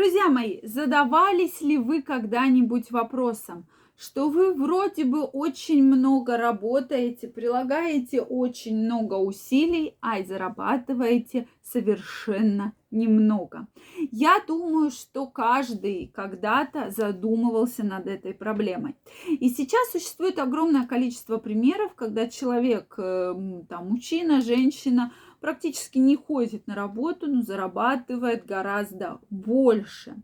Друзья мои, задавались ли вы когда-нибудь вопросом, что вы вроде бы очень много работаете, прилагаете очень много усилий, а и зарабатываете совершенно немного. Я думаю, что каждый когда-то задумывался над этой проблемой. И сейчас существует огромное количество примеров, когда человек, э, там, мужчина, женщина, практически не ходит на работу, но зарабатывает гораздо больше.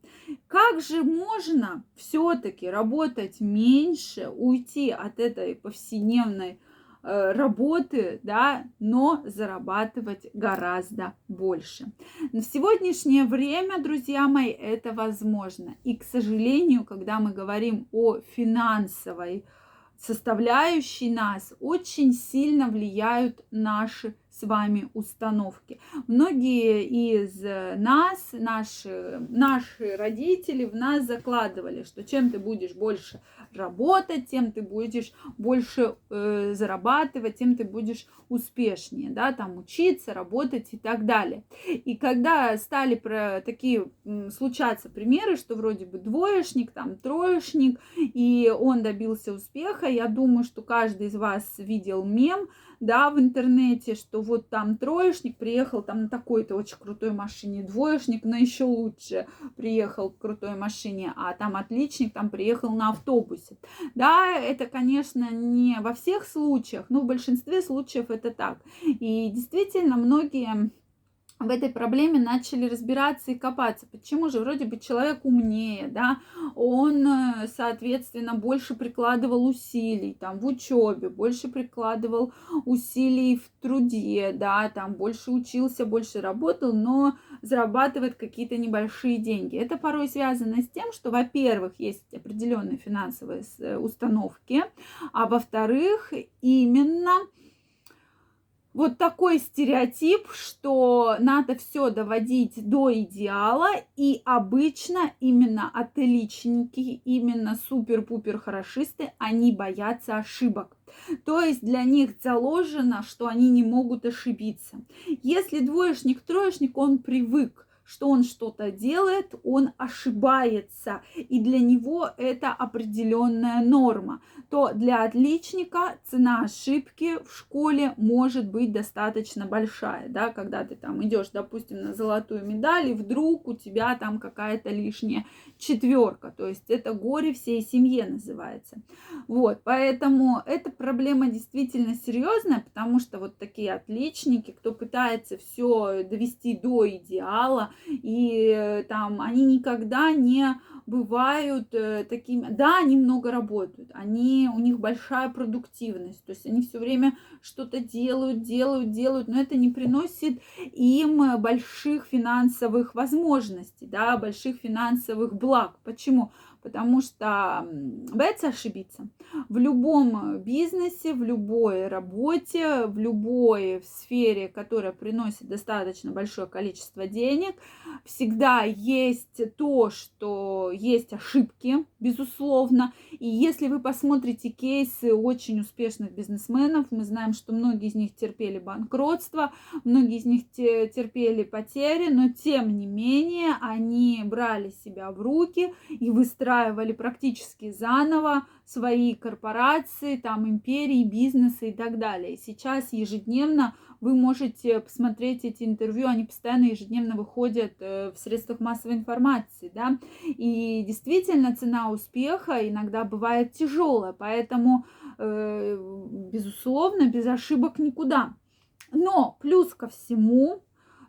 Как же можно все-таки работать меньше, уйти от этой повседневной э, работы, да, но зарабатывать гораздо больше. На сегодняшнее время, друзья мои, это возможно. И, к сожалению, когда мы говорим о финансовой составляющей нас, очень сильно влияют наши с вами установки. Многие из нас, наши, наши родители в нас закладывали, что чем ты будешь больше работать, тем ты будешь больше э, зарабатывать, тем ты будешь успешнее, да, там учиться, работать и так далее. И когда стали про такие случаться примеры, что вроде бы двоечник, там троечник, и он добился успеха, я думаю, что каждый из вас видел мем, да, в интернете, что вот там троечник приехал там на такой-то очень крутой машине, двоечник на еще лучше приехал к крутой машине, а там отличник там приехал на автобусе. Да, это, конечно, не во всех случаях, но в большинстве случаев это так. И действительно, многие в этой проблеме начали разбираться и копаться. Почему же вроде бы человек умнее, да, он, э, соответственно, больше прикладывал усилий там в учебе, больше прикладывал усилий в труде, да, там больше учился, больше работал, но зарабатывает какие-то небольшие деньги. Это порой связано с тем, что, во-первых, есть определенные финансовые э, установки, а во-вторых, именно вот такой стереотип, что надо все доводить до идеала, и обычно именно отличники, именно супер-пупер хорошисты, они боятся ошибок. То есть для них заложено, что они не могут ошибиться. Если двоечник, троечник, он привык что он что-то делает, он ошибается, и для него это определенная норма, то для отличника цена ошибки в школе может быть достаточно большая, да, когда ты там идешь, допустим, на золотую медаль, и вдруг у тебя там какая-то лишняя четверка, то есть это горе всей семье называется. Вот, поэтому эта проблема действительно серьезная, потому что вот такие отличники, кто пытается все довести до идеала, и э, там они никогда не бывают э, такими, да, они много работают, они, у них большая продуктивность, то есть они все время что-то делают, делают, делают, но это не приносит им больших финансовых возможностей, да, больших финансовых благ. Почему? потому что боятся ошибиться. В любом бизнесе, в любой работе, в любой сфере, которая приносит достаточно большое количество денег, всегда есть то, что есть ошибки, безусловно. И если вы посмотрите кейсы очень успешных бизнесменов, мы знаем, что многие из них терпели банкротство, многие из них терпели потери, но тем не менее они брали себя в руки и выстраивали выстраивали практически заново свои корпорации, там империи, бизнесы и так далее. Сейчас ежедневно вы можете посмотреть эти интервью, они постоянно ежедневно выходят э, в средствах массовой информации, да, и действительно цена успеха иногда бывает тяжелая, поэтому, э, безусловно, без ошибок никуда. Но плюс ко всему,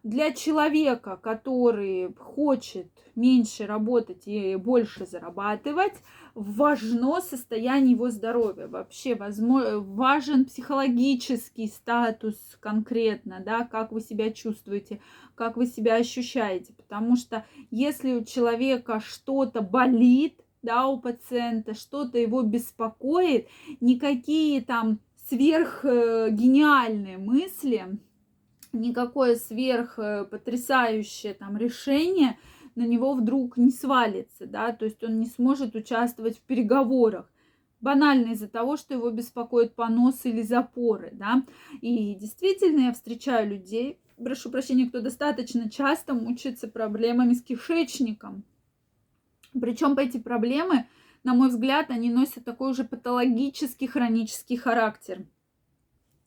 для человека, который хочет меньше работать и больше зарабатывать, важно состояние его здоровья. Вообще возможно, важен психологический статус конкретно, да, как вы себя чувствуете, как вы себя ощущаете. Потому что если у человека что-то болит, да, у пациента, что-то его беспокоит, никакие там сверхгениальные мысли никакое сверх потрясающее там решение на него вдруг не свалится, да, то есть он не сможет участвовать в переговорах. Банально из-за того, что его беспокоит понос или запоры, да. И действительно я встречаю людей, прошу прощения, кто достаточно часто мучается проблемами с кишечником, Причем эти проблемы, на мой взгляд, они носят такой уже патологический хронический характер.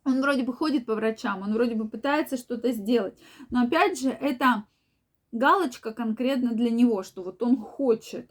Он вроде бы ходит по врачам, он вроде бы пытается что-то сделать. Но опять же, это галочка конкретно для него, что вот он хочет.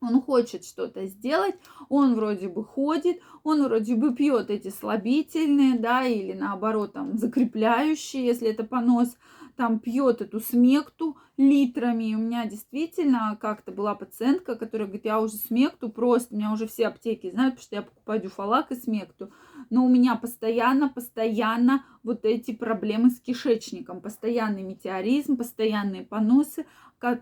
Он хочет что-то сделать, он вроде бы ходит, он вроде бы пьет эти слабительные, да, или наоборот там закрепляющие, если это понос, там пьет эту смекту литрами. И у меня действительно как-то была пациентка, которая говорит, я уже смекту просто, у меня уже все аптеки знают, потому что я покупаю дюфалак и смекту но у меня постоянно, постоянно вот эти проблемы с кишечником, постоянный метеоризм, постоянные поносы,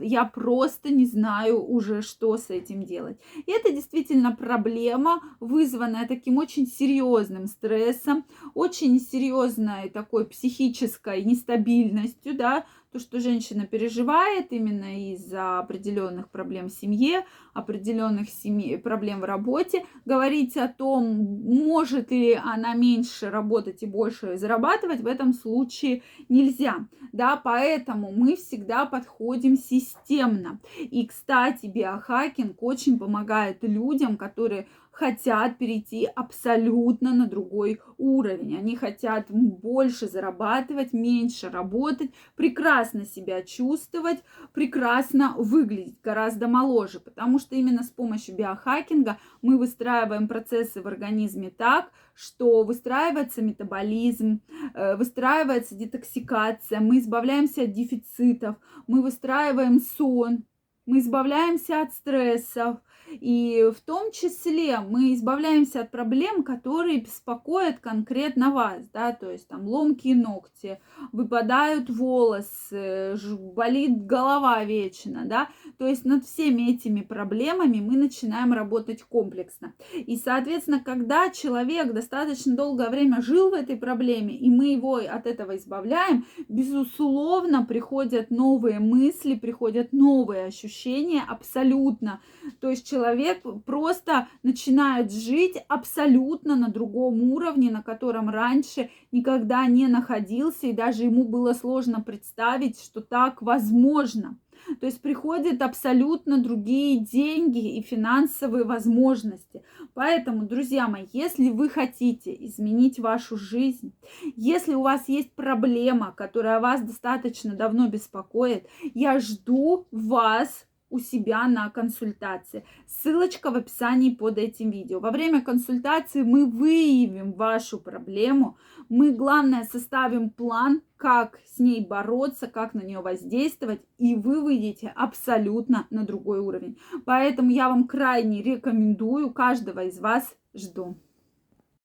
я просто не знаю уже, что с этим делать. И это действительно проблема, вызванная таким очень серьезным стрессом, очень серьезной такой психической нестабильностью, да, то, что женщина переживает именно из-за определенных проблем в семье, определенных семьи, проблем в работе, говорить о том, может ли она меньше работать и больше зарабатывать, в этом случае нельзя. Да, поэтому мы всегда подходим системно. И, кстати, биохакинг очень помогает людям, которые хотят перейти абсолютно на другой уровень. Они хотят больше зарабатывать, меньше работать, прекрасно себя чувствовать, прекрасно выглядеть, гораздо моложе. Потому что именно с помощью биохакинга мы выстраиваем процессы в организме так, что выстраивается метаболизм, э, выстраивается детоксикация, мы избавляемся от дефицитов, мы выстраиваем сон, мы избавляемся от стрессов, и в том числе мы избавляемся от проблем, которые беспокоят конкретно вас, да, то есть там ломкие ногти, выпадают волосы, болит голова вечно, да, то есть над всеми этими проблемами мы начинаем работать комплексно. И, соответственно, когда человек достаточно долгое время жил в этой проблеме, и мы его от этого избавляем, безусловно, приходят новые мысли, приходят новые ощущения абсолютно. То есть человек человек просто начинает жить абсолютно на другом уровне, на котором раньше никогда не находился, и даже ему было сложно представить, что так возможно. То есть приходят абсолютно другие деньги и финансовые возможности. Поэтому, друзья мои, если вы хотите изменить вашу жизнь, если у вас есть проблема, которая вас достаточно давно беспокоит, я жду вас у себя на консультации. Ссылочка в описании под этим видео. Во время консультации мы выявим вашу проблему. Мы, главное, составим план, как с ней бороться, как на нее воздействовать, и вы выйдете абсолютно на другой уровень. Поэтому я вам крайне рекомендую, каждого из вас жду.